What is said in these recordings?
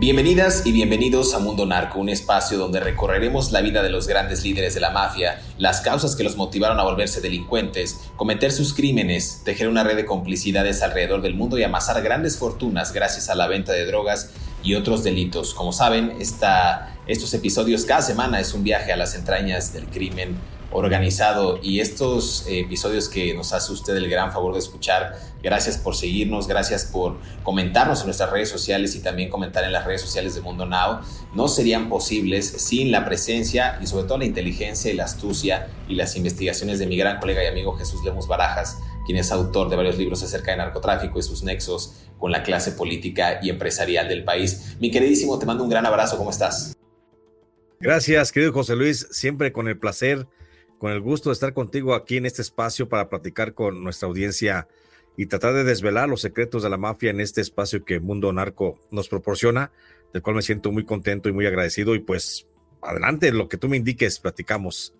Bienvenidas y bienvenidos a Mundo Narco, un espacio donde recorreremos la vida de los grandes líderes de la mafia, las causas que los motivaron a volverse delincuentes, cometer sus crímenes, tejer una red de complicidades alrededor del mundo y amasar grandes fortunas gracias a la venta de drogas y otros delitos. Como saben, esta, estos episodios cada semana es un viaje a las entrañas del crimen organizado y estos episodios que nos hace usted el gran favor de escuchar. Gracias por seguirnos, gracias por comentarnos en nuestras redes sociales y también comentar en las redes sociales de Mundo Now. No serían posibles sin la presencia y sobre todo la inteligencia y la astucia y las investigaciones de mi gran colega y amigo Jesús Lemus Barajas, quien es autor de varios libros acerca de narcotráfico y sus nexos con la clase política y empresarial del país. Mi queridísimo, te mando un gran abrazo, ¿cómo estás? Gracias, querido José Luis, siempre con el placer con el gusto de estar contigo aquí en este espacio para platicar con nuestra audiencia y tratar de desvelar los secretos de la mafia en este espacio que Mundo Narco nos proporciona, del cual me siento muy contento y muy agradecido. Y pues adelante, lo que tú me indiques, platicamos.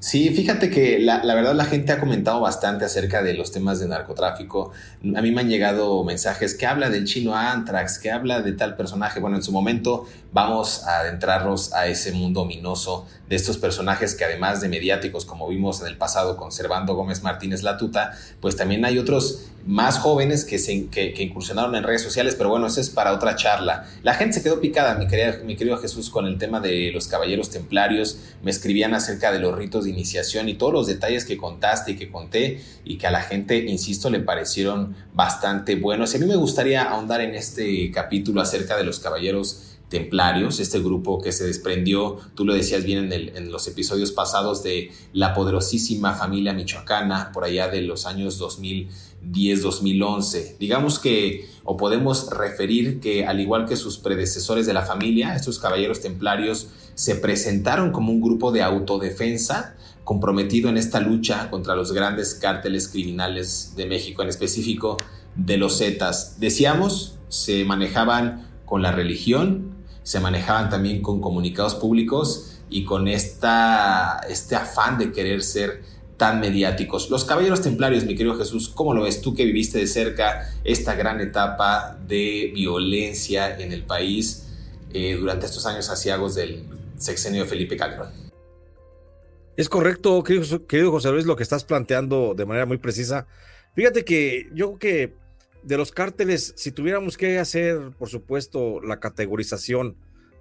Sí, fíjate que la, verdad la gente ha comentado bastante acerca de los temas de narcotráfico. A mí me han llegado mensajes que habla del chino Antrax, que habla de tal personaje. Bueno, en su momento vamos a adentrarnos a ese mundo ominoso de estos personajes que además de mediáticos, como vimos en el pasado con Servando Gómez Martínez Latuta, pues también hay otros más jóvenes que, se, que, incursionaron en redes sociales, pero bueno, eso es para otra charla. La gente se quedó picada, mi, querida, mi querido Jesús, con el tema de los caballeros templarios. Me escribían acerca de los ritos de iniciación y todos los detalles que contaste y que conté y que a la gente, insisto, le parecieron bastante buenos. A mí me gustaría ahondar en este capítulo acerca de los caballeros templarios, este grupo que se desprendió, tú lo decías bien en, en, los episodios pasados, de la poderosísima familia michoacana por allá de los años 2010-2011. Digamos que, o podemos referir que al igual que sus predecesores de la familia, estos caballeros templarios se presentaron como un grupo de autodefensa comprometido en esta lucha contra los grandes cárteles criminales de México, en específico de los Zetas. Decíamos, se manejaban con la religión, se manejaban también con comunicados públicos y con esta, este afán de querer ser tan mediáticos. Los Caballeros Templarios, mi querido Jesús, ¿cómo lo ves tú que viviste de cerca esta gran etapa de violencia en el país eh, durante estos años asiagos del sexenio de Felipe Calderón? Es correcto, querido, José Luis, lo que estás planteando de manera muy precisa. Fíjate que yo creo que de los cárteles, si tuviéramos que hacer, por supuesto, la categorización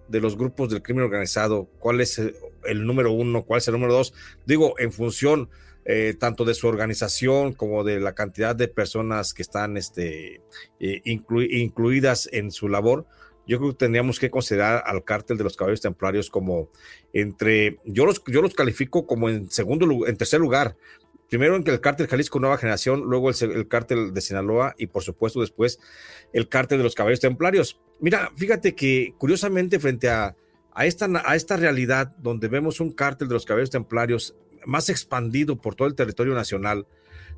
de los grupos del crimen organizado, cuál es el, número uno, cuál es el número dos, digo, en función eh, tanto de su organización como de la cantidad de personas que están este, eh, incluidas en su labor, yo creo que tendríamos que considerar al cártel de los caballeros templarios como entre, yo los, yo los califico como en segundo, en tercer lugar, primero en que el cártel Jalisco Nueva Generación, luego el, cártel de Sinaloa y por supuesto después el cártel de los Caballeros Templarios. Mira, fíjate que curiosamente frente a, a, esta, a esta realidad donde vemos un cártel de los Caballeros Templarios más expandido por todo el territorio nacional,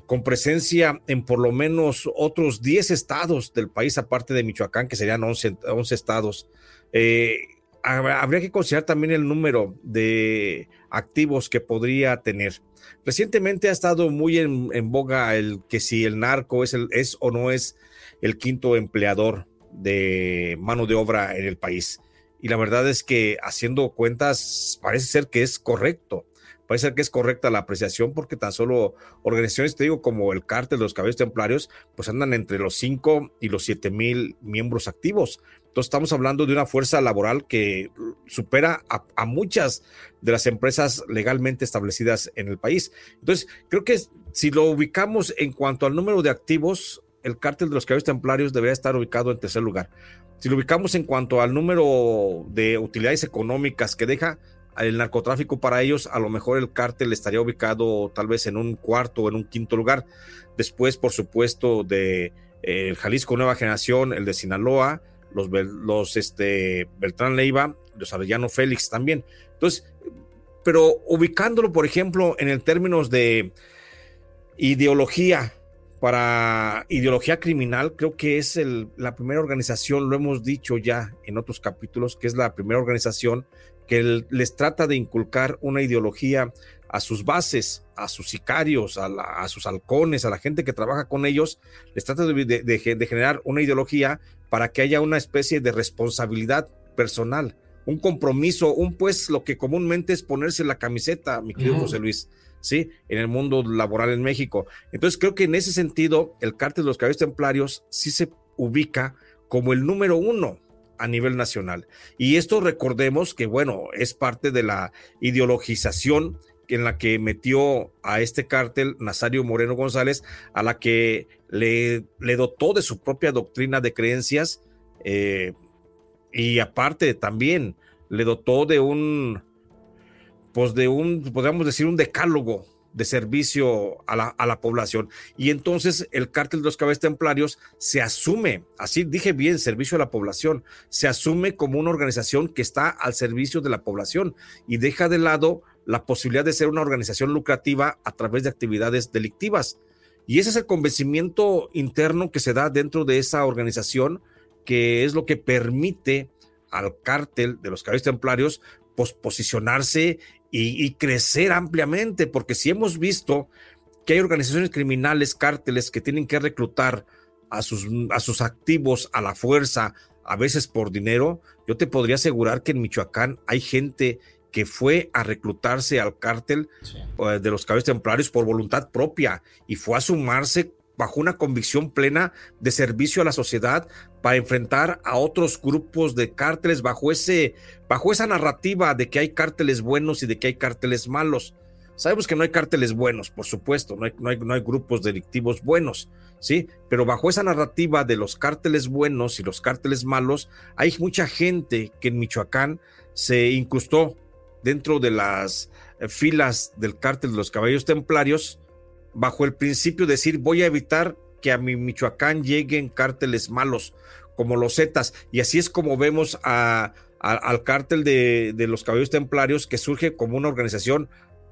con presencia en por lo menos otros 10 estados del país, aparte de Michoacán, que serían 11, 11 estados, eh, habría que considerar también el número de activos que podría tener. Recientemente ha estado muy en, boga el que si el narco es, el, es o no es el quinto empleador de mano de obra en el país. Y la verdad es que haciendo cuentas parece ser que es correcto. Parece ser que es correcta la apreciación porque tan solo organizaciones, te digo, como el cártel de los caballos templarios, pues andan entre los 5 y los 7 mil miembros activos. Entonces estamos hablando de una fuerza laboral que supera a, muchas de las empresas legalmente establecidas en el país. Entonces, creo que si lo ubicamos en cuanto al número de activos, el cártel de los caballos templarios debería estar ubicado en tercer lugar. Si lo ubicamos en cuanto al número de utilidades económicas que deja el narcotráfico para ellos, a lo mejor el cártel estaría ubicado tal vez en un cuarto o en un quinto lugar. Después, por supuesto, de eh, Jalisco Nueva Generación, el de Sinaloa, los, los este, Beltrán Leiva, los Arellano Félix también. Entonces, pero ubicándolo, por ejemplo, en el términos de ideología, para ideología criminal, creo que es el, la primera organización, lo hemos dicho ya en otros capítulos, que es la primera organización que les trata de inculcar una ideología a sus bases, a sus sicarios, a, sus halcones, a la gente que trabaja con ellos, les trata de, generar una ideología para que haya una especie de responsabilidad personal, un compromiso, un pues lo que comúnmente es ponerse la camiseta, mi querido José Luis, ¿sí? En el mundo laboral en México. Entonces creo que en ese sentido el cártel de los caballos templarios sí se ubica como el número uno a nivel nacional. Y esto recordemos que, bueno, es parte de la ideologización en la que metió a este cártel Nazario Moreno González, a la que le, le dotó de su propia doctrina de creencias eh, y aparte también le dotó de un, pues de un, podríamos decir, un decálogo de servicio a la, a la, población. Y entonces el cártel de los cabezas templarios se asume, así dije bien, servicio a la población, se asume como una organización que está al servicio de la población y deja de lado la posibilidad de ser una organización lucrativa a través de actividades delictivas. Y ese es el convencimiento interno que se da dentro de esa organización, que es lo que permite al cártel de los caballos templarios pues, posicionarse y, y, crecer ampliamente, porque si hemos visto que hay organizaciones criminales, cárteles que tienen que reclutar a sus, a sus activos a la fuerza, a veces por dinero, yo te podría asegurar que en Michoacán hay gente que fue a reclutarse al cártel eh, de los caballos templarios por voluntad propia y fue a sumarse bajo una convicción plena de servicio a la sociedad para enfrentar a otros grupos de cárteles bajo ese bajo esa narrativa de que hay cárteles buenos y de que hay cárteles malos. Sabemos que no hay cárteles buenos, por supuesto, no hay, no hay, no hay grupos delictivos buenos, ¿sí? Pero bajo esa narrativa de los cárteles buenos y los cárteles malos, hay mucha gente que en Michoacán se incrustó dentro de las eh, filas del cártel de los caballos templarios bajo el principio de decir voy a evitar que a mi Michoacán lleguen cárteles malos como los Zetas y así es como vemos a, al cártel de, de, los caballos templarios que surge como una organización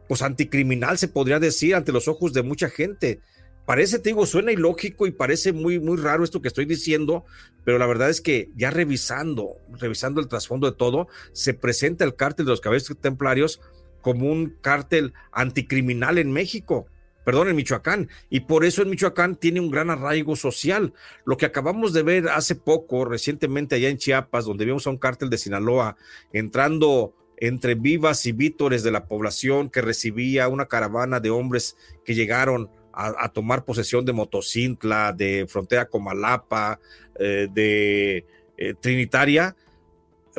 pues anticriminal se podría decir ante los ojos de mucha gente. Parece, te digo, suena ilógico y parece muy, muy raro esto que estoy diciendo, pero la verdad es que ya revisando, revisando el trasfondo de todo, se presenta el cártel de los caballeros templarios como un cártel anticriminal en México, perdón, en Michoacán, y por eso en Michoacán tiene un gran arraigo social. Lo que acabamos de ver hace poco, recientemente allá en Chiapas, donde vimos a un cártel de Sinaloa entrando entre vivas y vítores de la población que recibía una caravana de hombres que llegaron a, tomar posesión de Motocintla, de Frontera Comalapa, eh, de eh, Trinitaria,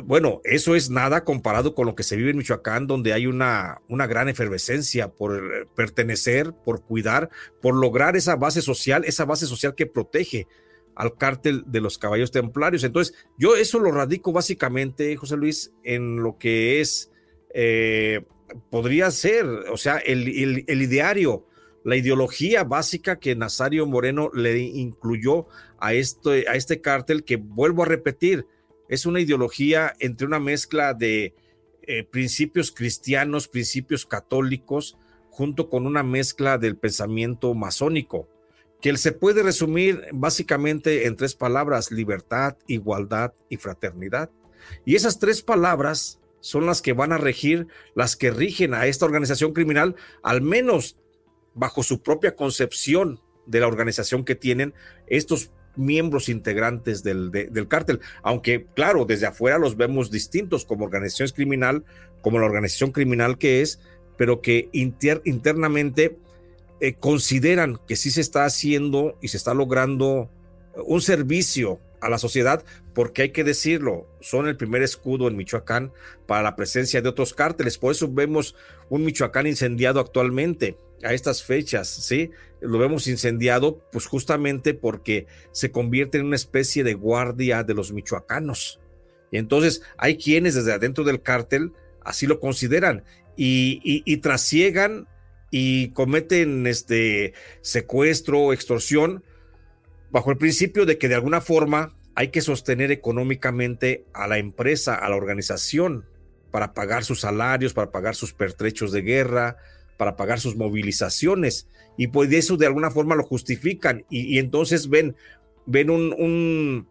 bueno, eso es nada comparado con lo que se vive en Michoacán, donde hay una, una gran efervescencia por eh, pertenecer, por cuidar, por lograr esa base social, esa base social que protege al cártel de los caballos templarios. Entonces, yo eso lo radico básicamente, José Luis, en lo que es, podría ser, o sea, el ideario la ideología básica que Nazario Moreno le incluyó a este, a este cártel, que vuelvo a repetir, es una ideología entre una mezcla de eh, principios cristianos, principios católicos, junto con una mezcla del pensamiento masónico, que se puede resumir básicamente en tres palabras, libertad, igualdad y fraternidad. Y esas tres palabras son las que van a regir, las que rigen a esta organización criminal, al menos bajo su propia concepción de la organización que tienen estos miembros integrantes del, del cártel, aunque claro, desde afuera los vemos distintos como organización criminal, como la organización criminal que es, pero que internamente eh, consideran que sí se está haciendo y se está logrando un servicio a la sociedad, porque hay que decirlo, son el primer escudo en Michoacán para la presencia de otros cárteles. Por eso vemos un Michoacán incendiado actualmente a estas fechas, ¿sí? Lo vemos incendiado, pues justamente porque se convierte en una especie de guardia de los michoacanos. Y entonces hay quienes desde adentro del cártel así lo consideran y, y, trasiegan y cometen este secuestro, extorsión, bajo el principio de que de alguna forma hay que sostener económicamente a la empresa, a la organización, para pagar sus salarios, para pagar sus pertrechos de guerra, para pagar sus movilizaciones. Y pues eso de alguna forma lo justifican y, entonces ven, ven un, un,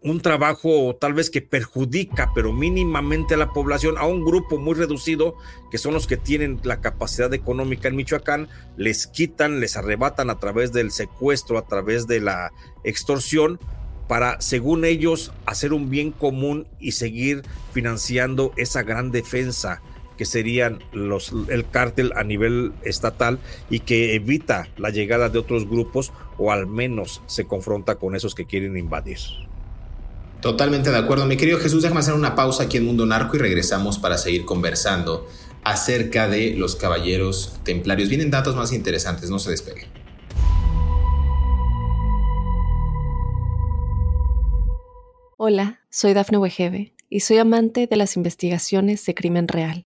un, trabajo tal vez que perjudica, pero mínimamente a la población, a un grupo muy reducido, que son los que tienen la capacidad económica en Michoacán, les quitan, les arrebatan a través del secuestro, a través de la extorsión, para, según ellos, hacer un bien común y seguir financiando esa gran defensa que serían los, el cártel a nivel estatal y que evita la llegada de otros grupos o al menos se confronta con esos que quieren invadir. Totalmente de acuerdo. Mi querido Jesús, déjame hacer una pausa aquí en Mundo Narco y regresamos para seguir conversando acerca de los caballeros templarios. Vienen datos más interesantes, no se despegue. Hola, soy Dafne Wegebe y soy amante de las investigaciones de crimen real.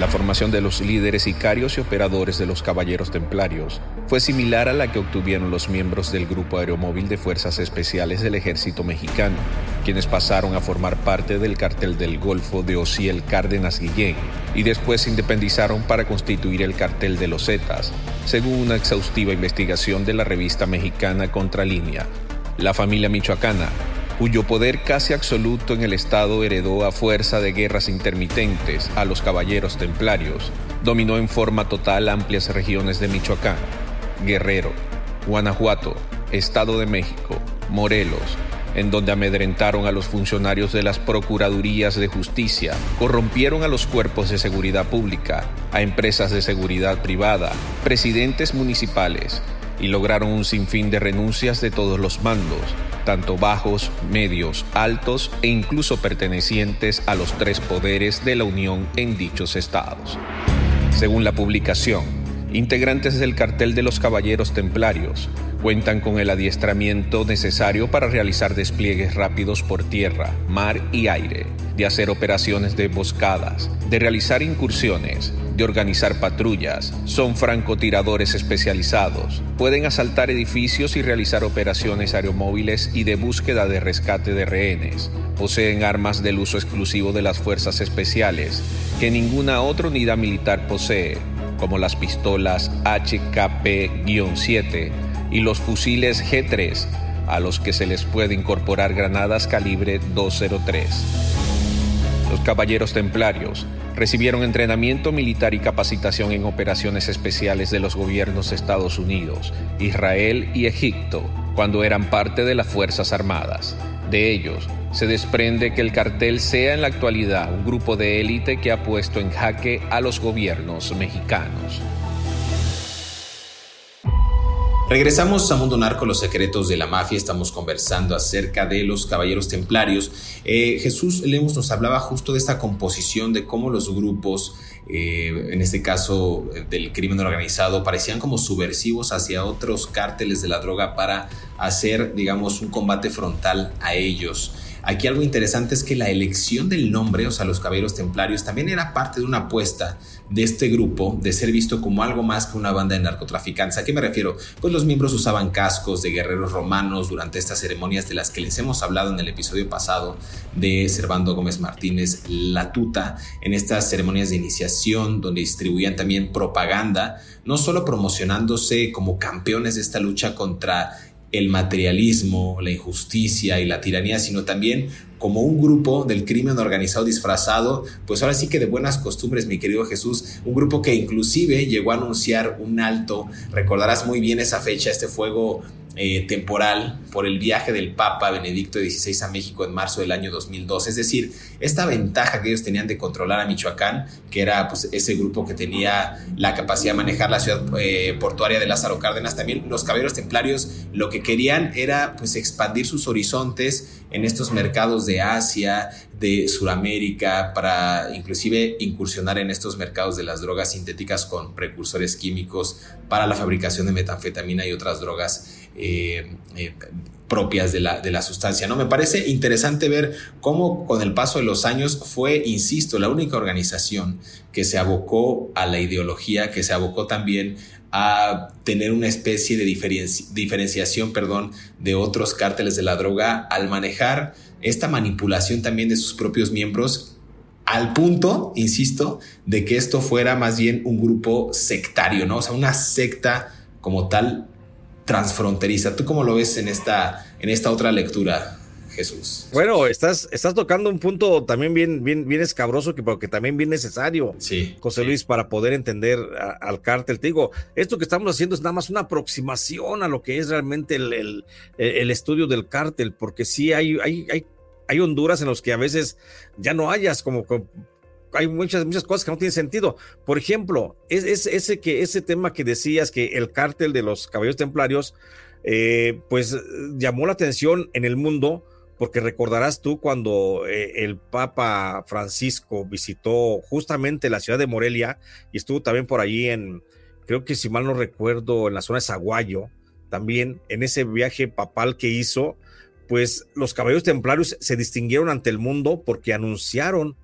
La formación de los líderes sicarios y operadores de los Caballeros Templarios fue similar a la que obtuvieron los miembros del Grupo Aeromóvil de Fuerzas Especiales del Ejército Mexicano, quienes pasaron a formar parte del cartel del Golfo de Ociel Cárdenas Guillén y después se independizaron para constituir el cartel de los Zetas, según una exhaustiva investigación de la revista mexicana Contralínea. La familia michoacana cuyo poder casi absoluto en el Estado heredó a fuerza de guerras intermitentes a los caballeros templarios, dominó en forma total amplias regiones de Michoacán, Guerrero, Guanajuato, Estado de México, Morelos, en donde amedrentaron a los funcionarios de las Procuradurías de Justicia, corrompieron a los cuerpos de seguridad pública, a empresas de seguridad privada, presidentes municipales, y lograron un sinfín de renuncias de todos los mandos, tanto bajos, medios, altos e incluso pertenecientes a los tres poderes de la Unión en dichos estados. Según la publicación, integrantes del cartel de los Caballeros Templarios cuentan con el adiestramiento necesario para realizar despliegues rápidos por tierra, mar y aire, de hacer operaciones de emboscadas, de realizar incursiones, de organizar patrullas, son francotiradores especializados, pueden asaltar edificios y realizar operaciones aeromóviles y de búsqueda de rescate de rehenes, poseen armas del uso exclusivo de las fuerzas especiales, que ninguna otra unidad militar posee, como las pistolas HKP-7 y los fusiles G3, a los que se les puede incorporar granadas calibre 203. Los caballeros templarios recibieron entrenamiento militar y capacitación en operaciones especiales de los gobiernos Estados Unidos, Israel y Egipto cuando eran parte de las Fuerzas Armadas. De ellos, se desprende que el cartel sea en la actualidad un grupo de élite que ha puesto en jaque a los gobiernos mexicanos. Regresamos a Mundo Narco, los secretos de la mafia. Estamos conversando acerca de los caballeros templarios. Eh, Jesús Lemos nos hablaba justo de esta composición, de cómo los grupos, eh, en este caso del crimen organizado, parecían como subversivos hacia otros cárteles de la droga para hacer, digamos, un combate frontal a ellos. Aquí algo interesante es que la elección del nombre, o sea, los caballeros templarios, también era parte de una apuesta de este grupo de ser visto como algo más que una banda de narcotraficantes. ¿A qué me refiero? Pues los miembros usaban cascos de guerreros romanos durante estas ceremonias de las que les hemos hablado en el episodio pasado de Servando Gómez Martínez, La Tuta, en estas ceremonias de iniciación donde distribuían también propaganda, no solo promocionándose como campeones de esta lucha contra el materialismo, la injusticia y la tiranía, sino también como un grupo del crimen organizado disfrazado, pues ahora sí que de buenas costumbres, mi querido Jesús, un grupo que inclusive llegó a anunciar un alto, recordarás muy bien esa fecha, este fuego eh, temporal por el viaje del Papa Benedicto XVI a México en marzo del año 2002. Es decir, esta ventaja que ellos tenían de controlar a Michoacán, que era pues, ese grupo que tenía la capacidad de manejar la ciudad eh, portuaria de Lázaro Cárdenas, también los caballeros templarios lo que querían era pues expandir sus horizontes en estos mercados de Asia, de Sudamérica, para inclusive incursionar en estos mercados de las drogas sintéticas con precursores químicos para la fabricación de metanfetamina y otras drogas eh, eh, propias de la, de la sustancia. ¿no? Me parece interesante ver cómo con el paso de los años fue, insisto, la única organización que se abocó a la ideología, que se abocó también a tener una especie de diferenciación perdón, de otros cárteles de la droga al manejar esta manipulación también de sus propios miembros al punto, insisto, de que esto fuera más bien un grupo sectario, ¿no? O sea, una secta como tal transfronteriza. ¿Tú cómo lo ves en esta, en esta otra lectura, Jesús? Bueno, estás, estás tocando un punto también bien, bien, bien escabroso, que, pero que también bien necesario, sí, José Luis, para poder entender al cártel. Te digo, esto que estamos haciendo es nada más una aproximación a lo que es realmente el, el, el estudio del cártel, porque sí hay, hay, hay, hay Honduras en los que a veces ya no hayas como hay muchas, muchas cosas que no tienen sentido. Por ejemplo, es, ese, que, ese tema que decías que el cártel de los caballeros templarios, eh, pues llamó la atención en el mundo, porque recordarás tú cuando eh, el Papa Francisco visitó justamente la ciudad de Morelia y estuvo también por allí en, creo que si mal no recuerdo, en la zona de Zaguayo, también en ese viaje papal que hizo, pues los caballeros templarios se distinguieron ante el mundo porque anunciaron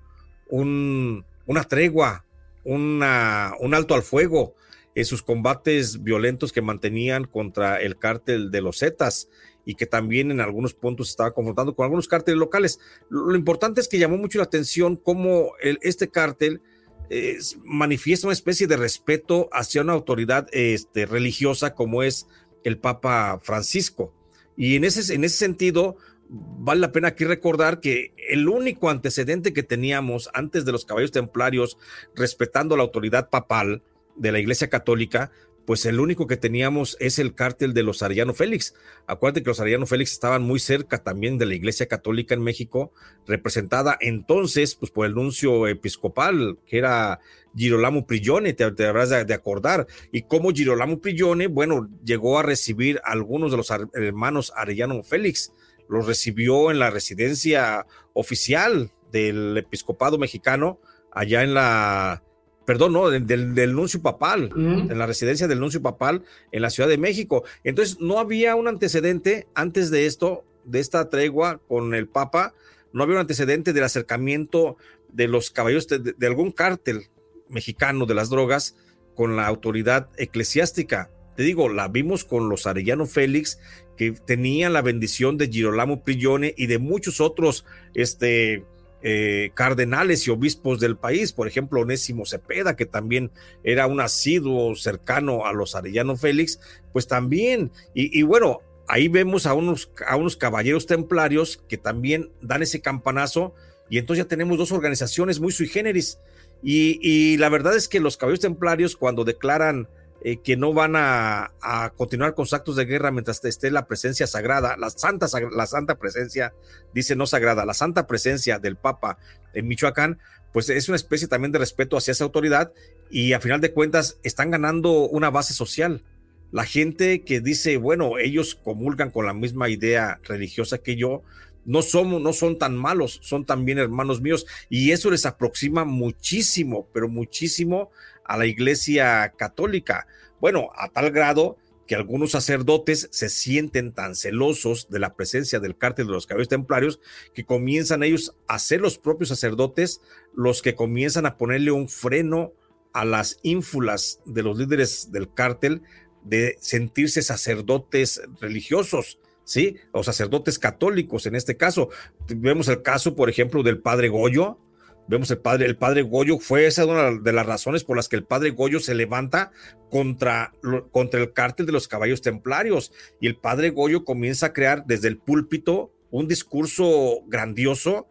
un, una tregua, un alto al fuego en sus combates violentos que mantenían contra el cártel de los Zetas y que también en algunos puntos estaba confrontando con algunos cárteles locales. Lo, importante es que llamó mucho la atención cómo este cártel eh, manifiesta una especie de respeto hacia una autoridad este, religiosa como es el Papa Francisco. Y en ese sentido, vale la pena aquí recordar que el único antecedente que teníamos antes de los caballos templarios respetando la autoridad papal de la Iglesia Católica, pues el único que teníamos es el cártel de los Arellano Félix. Acuérdate que los Arellano Félix estaban muy cerca también de la Iglesia Católica en México, representada entonces pues por el nuncio episcopal, que era Girolamo Prigione, te, habrás de, acordar. Y como Girolamo Prigione, bueno, llegó a recibir a algunos de los hermanos Arellano Félix los recibió en la residencia oficial del episcopado mexicano, allá en la, perdón, no, del, del nuncio papal, en la residencia del nuncio papal en la Ciudad de México. Entonces, no había un antecedente antes de esto, de esta tregua con el Papa, no había un antecedente del acercamiento de los caballeros de algún cártel mexicano de las drogas con la autoridad eclesiástica. Te digo, la vimos con los Arellano Félix que tenían la bendición de Girolamo Prigione y de muchos otros este, eh, cardenales y obispos del país, por ejemplo, Onésimo Cepeda, que también era un asiduo cercano a los Arellano Félix, pues también, y, bueno, ahí vemos a unos, a unos caballeros templarios que también dan ese campanazo, y entonces ya tenemos dos organizaciones muy sui generis. Y, y la verdad es que los caballeros templarios, cuando declaran eh, que no van a, continuar con sus actos de guerra mientras esté la presencia sagrada, la santa, la santa presencia, dice no sagrada, la santa presencia del Papa en Michoacán, pues es una especie también de respeto hacia esa autoridad y a final de cuentas están ganando una base social. La gente que dice, bueno, ellos comulgan con la misma idea religiosa que yo, no somos, no son tan malos, son también hermanos míos y eso les aproxima muchísimo, pero muchísimo a la Iglesia Católica. Bueno, a tal grado que algunos sacerdotes se sienten tan celosos de la presencia del cártel de los caballeros templarios que comienzan ellos a ser los propios sacerdotes los que comienzan a ponerle un freno a las ínfulas de los líderes del cártel de sentirse sacerdotes religiosos, ¿sí? O sacerdotes católicos en este caso. Vemos el caso, por ejemplo, del padre Goyo, Vemos el padre, el padre Goyo fue esa una de las razones por las que el padre Goyo se levanta contra, contra el cártel de los caballos templarios. Y el padre Goyo comienza a crear desde el púlpito un discurso grandioso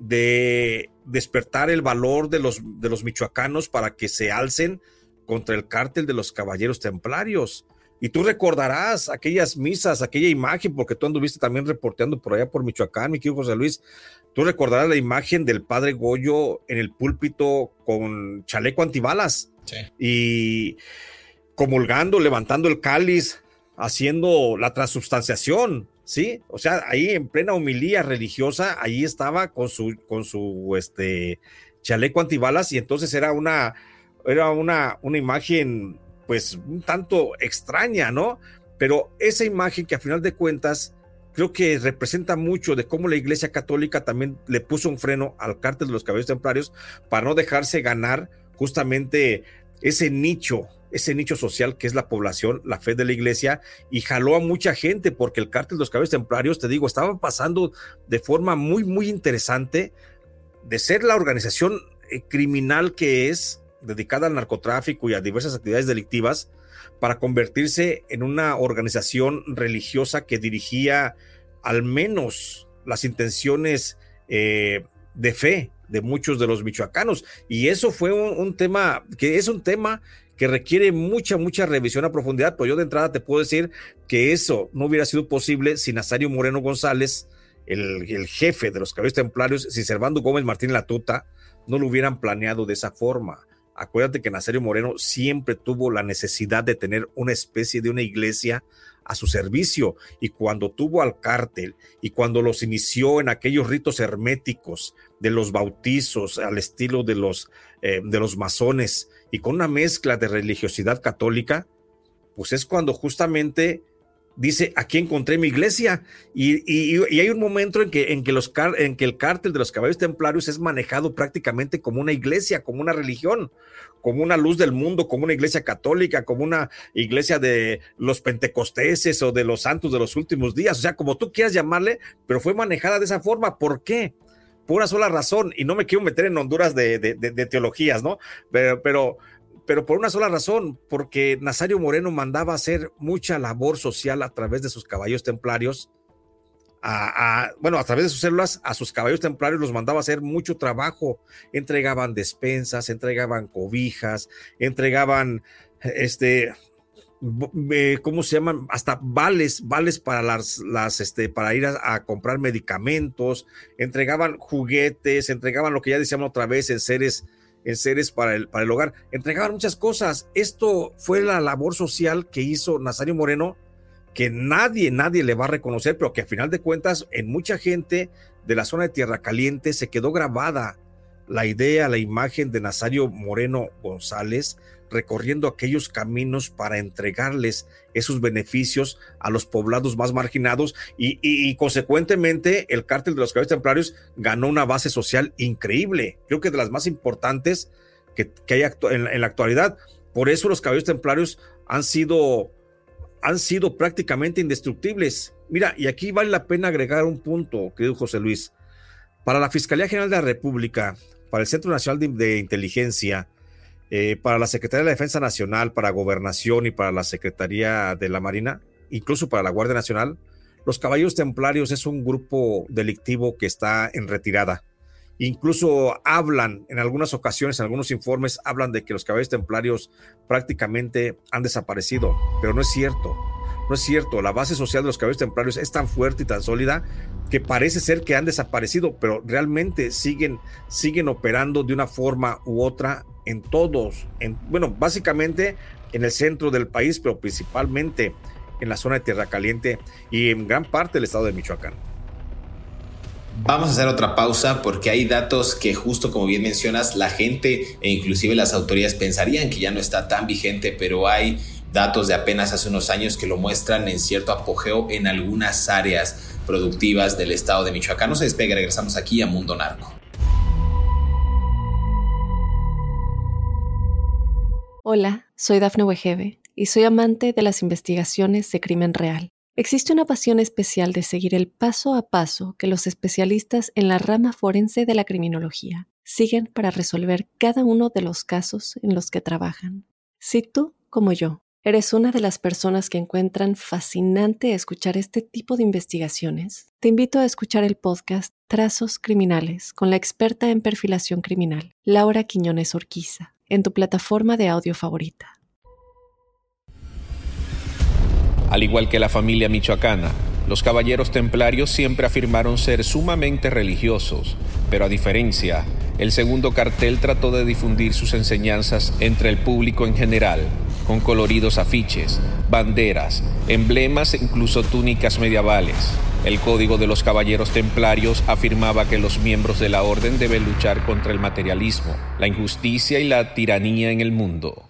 de despertar el valor de los, de los michoacanos para que se alcen contra el cártel de los caballeros templarios. Y tú recordarás aquellas misas, aquella imagen, porque tú anduviste también reporteando por allá por Michoacán, mi querido José Luis, Tú recordarás la imagen del padre Goyo en el púlpito con chaleco antibalas y comulgando, levantando el cáliz, haciendo la transubstanciación, ¿sí? O sea, ahí en plena humilía religiosa, ahí estaba con su, con su este, chaleco antibalas y entonces era una, era una, una imagen pues un tanto extraña, ¿no? Pero esa imagen que a final de cuentas creo que representa mucho de cómo la Iglesia Católica también le puso un freno al cártel de los caballeros templarios para no dejarse ganar justamente ese nicho, ese nicho social que es la población, la fe de la iglesia, y jaló a mucha gente porque el cártel de los caballeros templarios, te digo, estaba pasando de forma muy, muy interesante de ser la organización eh, criminal que es, dedicada al narcotráfico y a diversas actividades delictivas, para convertirse en una organización religiosa que dirigía al menos las intenciones eh, de fe de muchos de los michoacanos. Y eso fue un, tema que es un tema que requiere mucha, mucha revisión a profundidad, pero yo de entrada te puedo decir que eso no hubiera sido posible si Nazario Moreno González, el, el jefe de los caballeros templarios, si Servando Gómez Martín Latuta no lo hubieran planeado de esa forma. Acuérdate que Nazario Moreno siempre tuvo la necesidad de tener una especie de una iglesia a su servicio. Y cuando tuvo al cártel y cuando los inició en aquellos ritos herméticos de los bautizos al estilo de los, eh, de los masones y con una mezcla de religiosidad católica, pues es cuando justamente dice, aquí encontré mi iglesia. Y, hay un momento en que, en, que los, en que el cártel de los caballos templarios es manejado prácticamente como una iglesia, como una religión, como una luz del mundo, como una iglesia católica, como una iglesia de los pentecosteses o de los santos de los últimos días, o sea, como tú quieras llamarle, pero fue manejada de esa forma. ¿Por qué? Por una sola razón, y no me quiero meter en Honduras de, de teologías, ¿no? Pero, pero por una sola razón, porque Nazario Moreno mandaba hacer mucha labor social a través de sus caballos templarios, a, bueno, a través de sus células, a sus caballos templarios los mandaba a hacer mucho trabajo, entregaban despensas, entregaban cobijas, entregaban, este, ¿cómo se llaman? Hasta vales, vales para las, las este, para ir a, comprar medicamentos, entregaban juguetes, entregaban lo que ya decíamos otra vez en seres en seres para el, para el hogar. Entregaban muchas cosas. Esto fue la labor social que hizo Nazario Moreno, que nadie, nadie le va a reconocer, pero que a final de cuentas en mucha gente de la zona de Tierra Caliente se quedó grabada la idea, la imagen de Nazario Moreno González recorriendo aquellos caminos para entregarles esos beneficios a los poblados más marginados y, consecuentemente el cártel de los caballeros templarios ganó una base social increíble, creo que de las más importantes que, hay en, la actualidad. Por eso los caballeros templarios han sido, han sido prácticamente indestructibles. Mira, y aquí vale la pena agregar un punto, querido José Luis. Para la Fiscalía General de la República, para el Centro Nacional de Inteligencia, eh, para la Secretaría de la Defensa Nacional, para Gobernación y para la Secretaría de la Marina, incluso para la Guardia Nacional, los Caballeros Templarios es un grupo delictivo que está en retirada. Incluso hablan, en algunas ocasiones, en algunos informes, hablan de que los Caballeros Templarios prácticamente han desaparecido, pero no es cierto. No es cierto, la base social de los caballeros templarios es tan fuerte y tan sólida que parece ser que han desaparecido, pero realmente siguen, siguen operando de una forma u otra en todos, en, bueno, básicamente en el centro del país, pero principalmente en la zona de Tierra Caliente y en gran parte del estado de Michoacán. Vamos a hacer otra pausa porque hay datos que justo como bien mencionas, la gente e inclusive las autoridades pensarían que ya no está tan vigente, pero hay datos de apenas hace unos años que lo muestran en cierto apogeo en algunas áreas productivas del estado de Michoacán. No se despegue, regresamos aquí a Mundo Narco. Hola, soy Dafne Wegebe y soy amante de las investigaciones de crimen real. Existe una pasión especial de seguir el paso a paso que los especialistas en la rama forense de la criminología siguen para resolver cada uno de los casos en los que trabajan. Si tú, como yo, ¿Eres una de las personas que encuentran fascinante escuchar este tipo de investigaciones? Te invito a escuchar el podcast Trazos Criminales con la experta en perfilación criminal, Laura Quiñones Orquiza, en tu plataforma de audio favorita. Al igual que la familia michoacana, los caballeros templarios siempre afirmaron ser sumamente religiosos, pero a diferencia, el segundo cartel trató de difundir sus enseñanzas entre el público en general con coloridos afiches, banderas, emblemas e incluso túnicas medievales. El Código de los Caballeros Templarios afirmaba que los miembros de la orden deben luchar contra el materialismo, la injusticia y la tiranía en el mundo.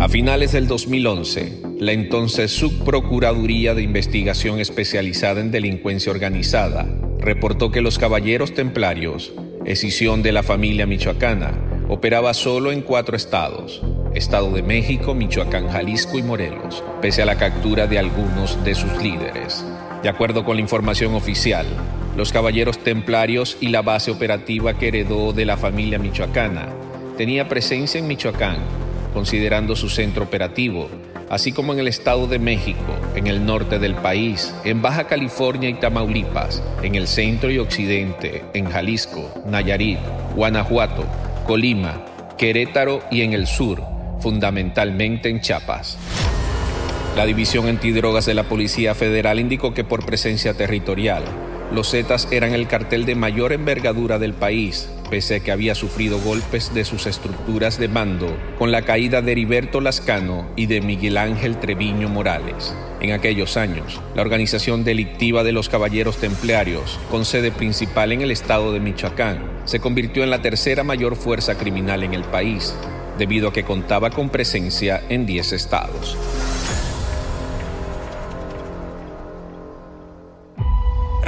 A finales del 2011, la entonces Subprocuraduría de Investigación Especializada en Delincuencia Organizada reportó que los Caballeros Templarios, escisión de la familia michoacana, operaba solo en cuatro estados, Estado de México, Michoacán, Jalisco y Morelos, pese a la captura de algunos de sus líderes. De acuerdo con la información oficial, los caballeros templarios y la base operativa que heredó de la familia michoacana tenía presencia en Michoacán, considerando su centro operativo, así como en el Estado de México, en el norte del país, en Baja California y Tamaulipas, en el centro y occidente, en Jalisco, Nayarit, Guanajuato, Colima, Querétaro y en el sur, fundamentalmente en Chiapas. La División Antidrogas de la Policía Federal indicó que por presencia territorial, los Zetas eran el cartel de mayor envergadura del país, pese a que había sufrido golpes de sus estructuras de mando con la caída de Heriberto Lascano y de Miguel Ángel Treviño Morales. En aquellos años, la organización delictiva de los Caballeros Templarios, con sede principal en el estado de Michoacán, se convirtió en la tercera mayor fuerza criminal en el país, debido a que contaba con presencia en 10 estados.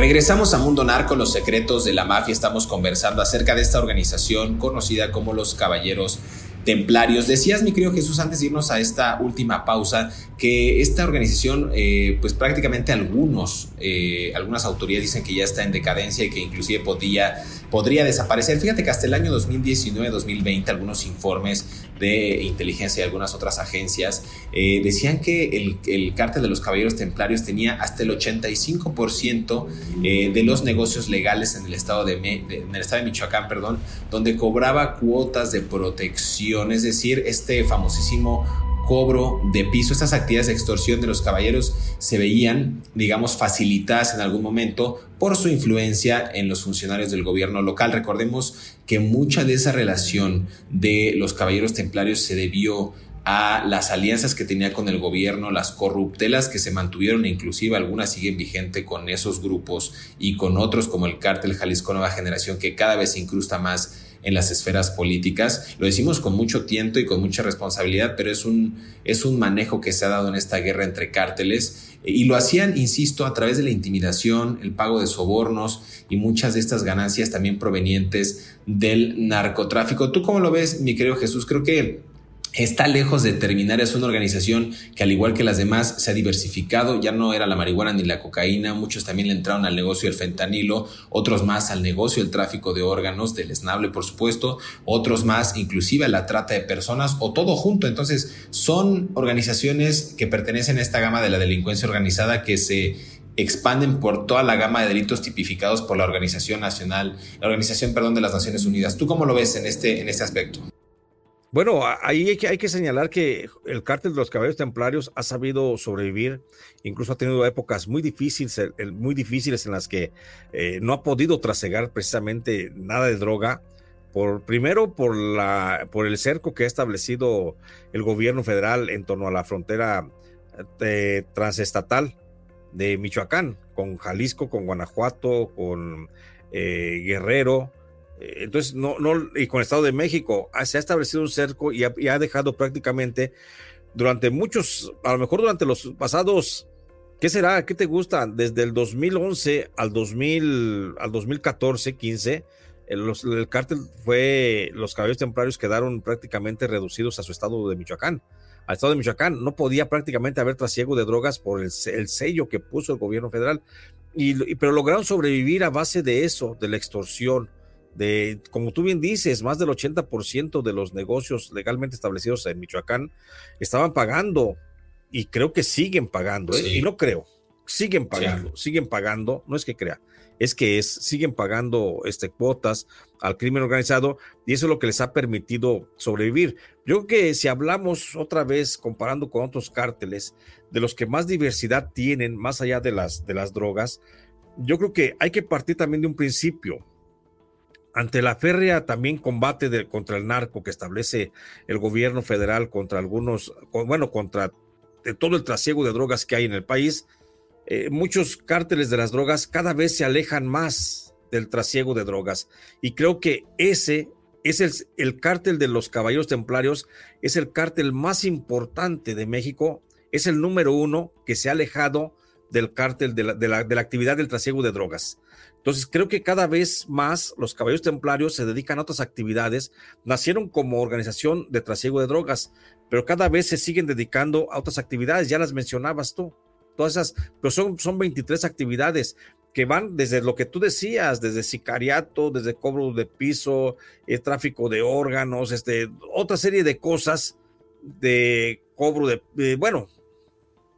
Regresamos a Mundo Narco, los secretos de la mafia. Estamos conversando acerca de esta organización conocida como los Caballeros templarios. Decías, mi querido Jesús, antes de irnos a esta última pausa, que esta organización, eh, pues prácticamente algunos, eh, algunas autoridades dicen que ya está en decadencia y que inclusive podría, podría desaparecer. Fíjate que hasta el año 2019-2020 algunos informes de inteligencia y algunas otras agencias eh, decían que el, el, cártel de los caballeros templarios tenía hasta el 85% de los negocios legales en el estado de, en el estado de Michoacán, perdón, donde cobraba cuotas de protección, es decir, este famosísimo cobro de piso, estas actividades de extorsión de los caballeros se veían, digamos, facilitadas en algún momento por su influencia en los funcionarios del gobierno local. Recordemos que mucha de esa relación de los caballeros templarios se debió a las alianzas que tenía con el gobierno, las corruptelas que se mantuvieron, inclusive algunas siguen vigente con esos grupos y con otros como el cártel Jalisco Nueva Generación que cada vez se incrusta más en las esferas políticas. Lo decimos con mucho tiento y con mucha responsabilidad, pero es un, es un manejo que se ha dado en esta guerra entre cárteles y lo hacían, insisto, a través de la intimidación, el pago de sobornos y muchas de estas ganancias también provenientes del narcotráfico. ¿Tú cómo lo ves, mi querido Jesús? Creo que está lejos de terminar, es una organización que al igual que las demás se ha diversificado, ya no era la marihuana ni la cocaína, muchos también le entraron al negocio del fentanilo, otros más al negocio del tráfico de órganos, del esnable por supuesto, otros más inclusive a la trata de personas o todo junto, entonces son organizaciones que pertenecen a esta gama de la delincuencia organizada que se expanden por toda la gama de delitos tipificados por la Organización Nacional, la Organización, perdón, de las Naciones Unidas. ¿Tú cómo lo ves en este, en este aspecto? Bueno, ahí hay que, hay que, señalar que el cártel de los caballeros templarios ha sabido sobrevivir, incluso ha tenido épocas muy difíciles, muy difíciles en las que eh, no ha podido trasegar precisamente nada de droga. Por, primero por, la, por el cerco que ha establecido el gobierno federal en torno a la frontera eh, transestatal de Michoacán, con Jalisco, con Guanajuato, con eh, Guerrero, eh, entonces, no, no, y con el Estado de México ah, se ha establecido un cerco y ha, dejado prácticamente durante muchos, a lo mejor durante los pasados, ¿qué será? ¿Qué te gusta? Desde el 2011 al 2000, al 2014, 15, el, el cártel fue, los caballos templarios quedaron prácticamente reducidos a su estado de Michoacán al estado de Michoacán. No podía prácticamente haber trasiego de drogas por el, sello que puso el gobierno federal. Y, pero lograron sobrevivir a base de eso, de la extorsión, de, como tú bien dices, más del 80% de los negocios legalmente establecidos en Michoacán estaban pagando y creo que siguen pagando, ¿eh? y no creo, siguen pagando, siguen pagando, no es que crea, es que es, siguen pagando este, cuotas al crimen organizado y eso es lo que les ha permitido sobrevivir. Yo creo que si hablamos otra vez comparando con otros cárteles, de los que más diversidad tienen, más allá de las, de las drogas, yo creo que hay que partir también de un principio. Ante la férrea también combate de, contra el narco que establece el gobierno federal contra algunos, bueno, contra todo el trasiego de drogas que hay en el país, eh, muchos cárteles de las drogas cada vez se alejan más del trasiego de drogas. Y creo que ese es el, el cártel de los caballeros templarios, es el cártel más importante de México, es el número uno que se ha alejado del cártel de la, de la, de la actividad del trasiego de drogas. Entonces creo que cada vez más los caballeros templarios se dedican a otras actividades, nacieron como organización de trasiego de drogas, pero cada vez se siguen dedicando a otras actividades, ya las mencionabas tú. Todas esas, pero son, son 23 actividades que van desde lo que tú decías, desde sicariato, desde cobro de piso, el eh, tráfico de órganos, este, otra serie de cosas de cobro de, bueno,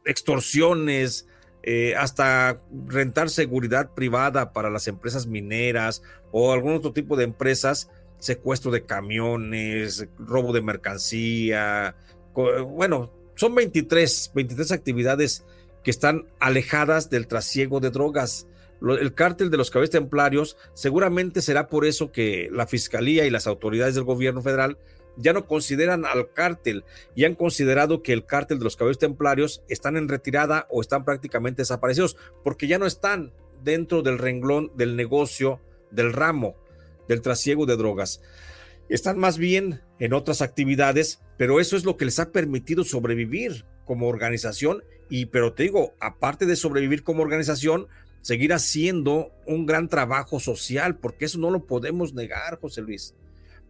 extorsiones, eh, hasta rentar seguridad privada para las empresas mineras o algún otro tipo de empresas, secuestro de camiones, robo de mercancía, bueno, son 23, 23 actividades que están alejadas del trasiego de drogas. El cártel de los cabezas templarios seguramente será por eso que la fiscalía y las autoridades del gobierno federal ya no consideran al cártel y han considerado que el cártel de los cabellos templarios están en retirada o están prácticamente desaparecidos porque ya no están dentro del renglón del negocio del ramo del trasiego de drogas. Están más bien en otras actividades, pero eso es lo que les ha permitido sobrevivir como organización y pero te digo, aparte de sobrevivir como organización, seguir haciendo un gran trabajo social, porque eso no lo podemos negar, José Luis.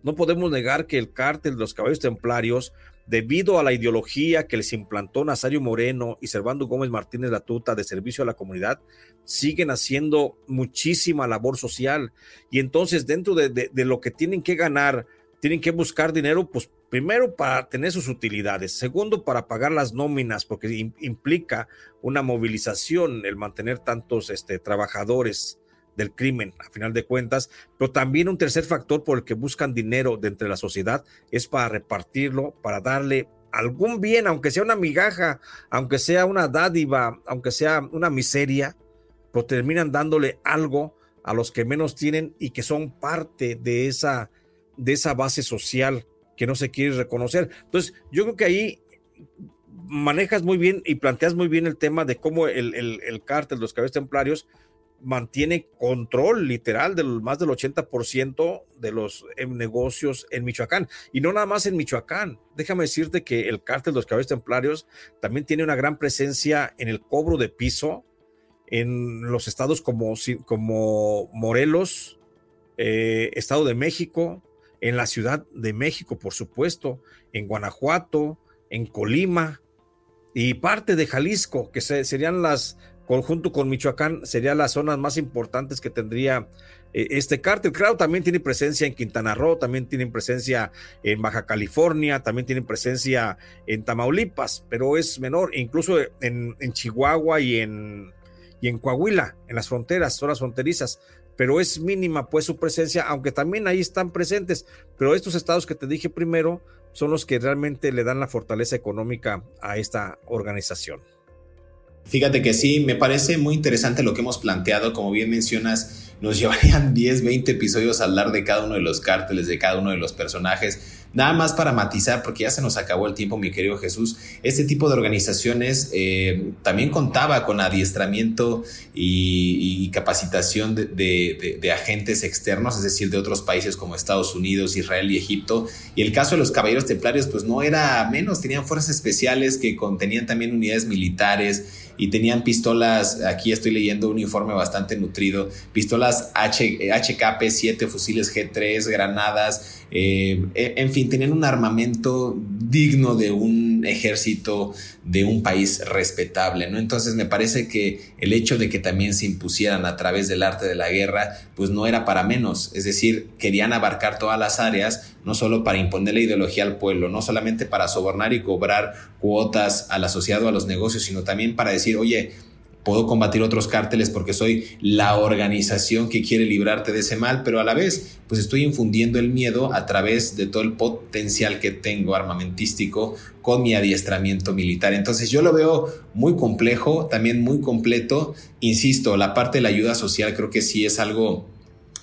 No podemos negar que el cártel de los caballos templarios, debido a la ideología que les implantó Nazario Moreno y Servando Gómez Martínez Latuta de servicio a la comunidad, siguen haciendo muchísima labor social. Y entonces, dentro de, de lo que tienen que ganar, tienen que buscar dinero, pues primero para tener sus utilidades, segundo para pagar las nóminas, porque implica una movilización el mantener tantos este, trabajadores del crimen, a final de cuentas, pero también un tercer factor por el que buscan dinero de entre la sociedad es para repartirlo, para darle algún bien, aunque sea una migaja, aunque sea una dádiva, aunque sea una miseria, pero terminan dándole algo a los que menos tienen y que son parte de esa de esa base social que no se quiere reconocer. Entonces, yo creo que ahí manejas muy bien y planteas muy bien el tema de cómo el, el, cártel de los cabezas templarios mantiene control literal del más del 80% de los em, negocios en Michoacán. Y no nada más en Michoacán. Déjame decirte que el cártel de los cabezas templarios también tiene una gran presencia en el cobro de piso en los estados como, como Morelos, eh, Estado de México, en la Ciudad de México, por supuesto, en Guanajuato, en Colima y parte de Jalisco, que serían las, conjunto con Michoacán, serían las zonas más importantes que tendría eh, este cártel. Claro, también tiene presencia en Quintana Roo, también tienen presencia en Baja California, también tienen presencia en Tamaulipas, pero es menor, incluso en, en Chihuahua y en, y en Coahuila, en las fronteras, zonas fronterizas pero es mínima pues su presencia, aunque también ahí están presentes, pero estos estados que te dije primero son los que realmente le dan la fortaleza económica a esta organización. Fíjate que sí, me parece muy interesante lo que hemos planteado, como bien mencionas, nos llevarían 10, 20 episodios a hablar de cada uno de los cárteles, de cada uno de los personajes, Nada más para matizar, porque ya se nos acabó el tiempo, mi querido Jesús, este tipo de organizaciones eh, también contaba con adiestramiento y, capacitación de, agentes externos, es decir, de otros países como Estados Unidos, Israel y Egipto. Y el caso de los caballeros templarios, pues no era menos, tenían fuerzas especiales que contenían también unidades militares y tenían pistolas, aquí estoy leyendo un informe bastante nutrido, pistolas H, HKP-7, fusiles G3, granadas, eh, en fin, tenían un armamento digno de un ejército de un país respetable, ¿no? Entonces me parece que el hecho de que también se impusieran a través del arte de la guerra, pues no era para menos, es decir, querían abarcar todas las áreas, no solo para imponer la ideología al pueblo, no solamente para sobornar y cobrar cuotas a la sociedad o a los negocios, sino también para decir, oye, puedo combatir otros cárteles porque soy la organización que quiere librarte de ese mal, pero a la vez, pues estoy infundiendo el miedo a través de todo el potencial que tengo armamentístico con mi adiestramiento militar. Entonces yo lo veo muy complejo, también muy completo. Insisto, la parte de la ayuda social creo que sí es algo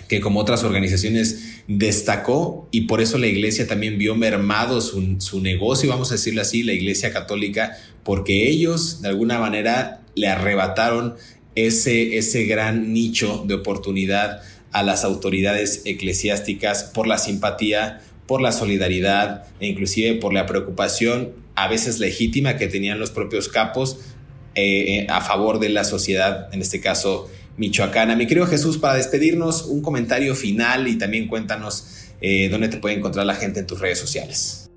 que como otras organizaciones destacó y por eso la iglesia también vio mermado su, su negocio, vamos a decirlo así, la iglesia católica, porque ellos de alguna manera le arrebataron ese, ese gran nicho de oportunidad a las autoridades eclesiásticas por la simpatía, por la solidaridad e inclusive por la preocupación a veces legítima que tenían los propios capos eh, eh, a favor de la sociedad, en este caso michoacana. Mi querido Jesús, para despedirnos, un comentario final y también cuéntanos eh, dónde te puede encontrar la gente en tus redes sociales.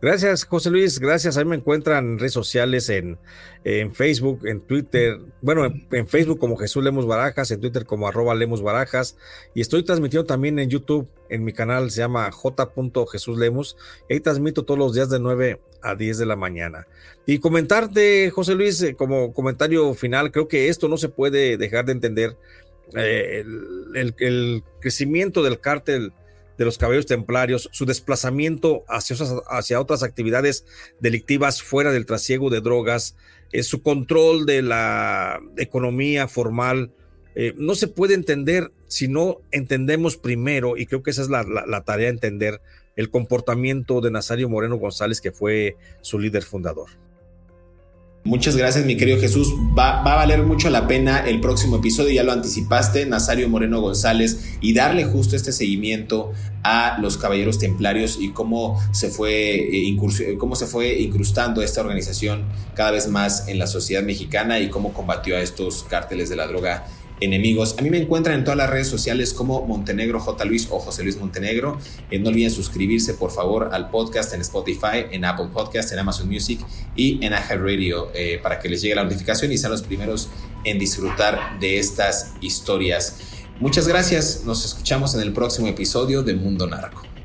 Gracias, José Luis. Gracias. Ahí me encuentran en redes sociales, en, en Facebook, en Twitter. Bueno, en, Facebook como Jesús Lemos Barajas, en Twitter como arroba Lemos Barajas. Y estoy transmitiendo también en YouTube, en mi canal se llama J. Jesús Lemos. Y ahí transmito todos los días de 9 a 10 de la mañana. Y comentarte, José Luis, eh, como comentario final, creo que esto no se puede dejar de entender. Eh, el, el crecimiento del cártel de los caballeros templarios, su desplazamiento hacia, hacia otras actividades delictivas fuera del trasiego de drogas, eh, su control de la economía formal, eh, no se puede entender si no entendemos primero, y creo que esa es la, la tarea, entender el comportamiento de Nazario Moreno González, que fue su líder fundador. Muchas gracias, mi querido Jesús. Va, a valer mucho la pena el próximo episodio, ya lo anticipaste, Nazario Moreno González, y darle justo este seguimiento a los Caballeros Templarios y cómo se fue, eh, cómo se fue incrustando esta organización cada vez más en la sociedad mexicana y cómo combatió a estos cárteles de la droga enemigos. A mí me encuentran en todas las redes sociales como Montenegro J. Luis o José Luis Montenegro. Eh, no olviden suscribirse por favor al podcast en Spotify, en Apple Podcast, en Amazon Music y en Radio eh, para que les llegue la notificación y sean los primeros en disfrutar de estas historias. Muchas gracias, nos escuchamos en el próximo episodio de Mundo Narco.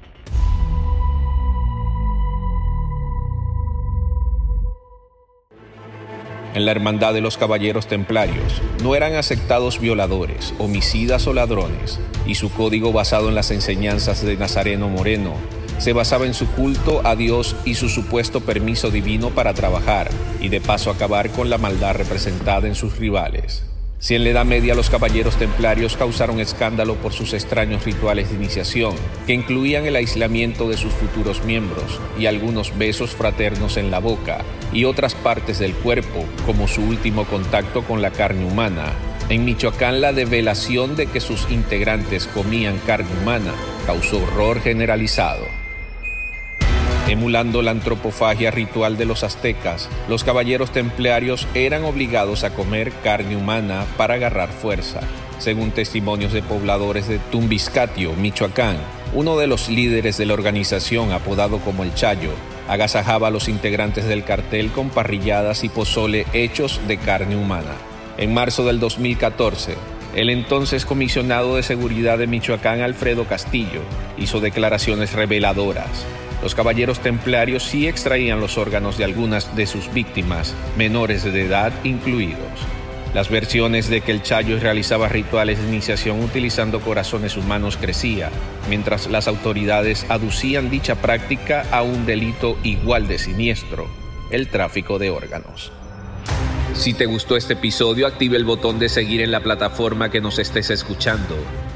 En la Hermandad de los Caballeros Templarios no eran aceptados violadores, homicidas o ladrones, y su código basado en las enseñanzas de Nazareno Moreno se basaba en su culto a Dios y su supuesto permiso divino para trabajar y de paso acabar con la maldad representada en sus rivales. Si en la Edad Media los caballeros templarios causaron escándalo por sus extraños rituales de iniciación, que incluían el aislamiento de sus futuros miembros y algunos besos fraternos en la boca y otras partes del cuerpo, como su último contacto con la carne humana, en Michoacán la develación de que sus integrantes comían carne humana causó horror generalizado. Emulando la antropofagia ritual de los aztecas, los caballeros templarios eran obligados a comer carne humana para agarrar fuerza. Según testimonios de pobladores de Tumbiscatio, Michoacán, uno de los líderes de la organización, apodado como el Chayo, agasajaba a los integrantes del cartel con parrilladas y pozole hechos de carne humana. En marzo del 2014, el entonces comisionado de seguridad de Michoacán, Alfredo Castillo, hizo declaraciones reveladoras los caballeros templarios sí extraían los órganos de algunas de sus víctimas, menores de edad incluidos. Las versiones de que el Chayo realizaba rituales de iniciación utilizando corazones humanos crecía, mientras las autoridades aducían dicha práctica a un delito igual de siniestro, el tráfico de órganos. Si te gustó este episodio, active el botón de seguir en la plataforma que nos estés escuchando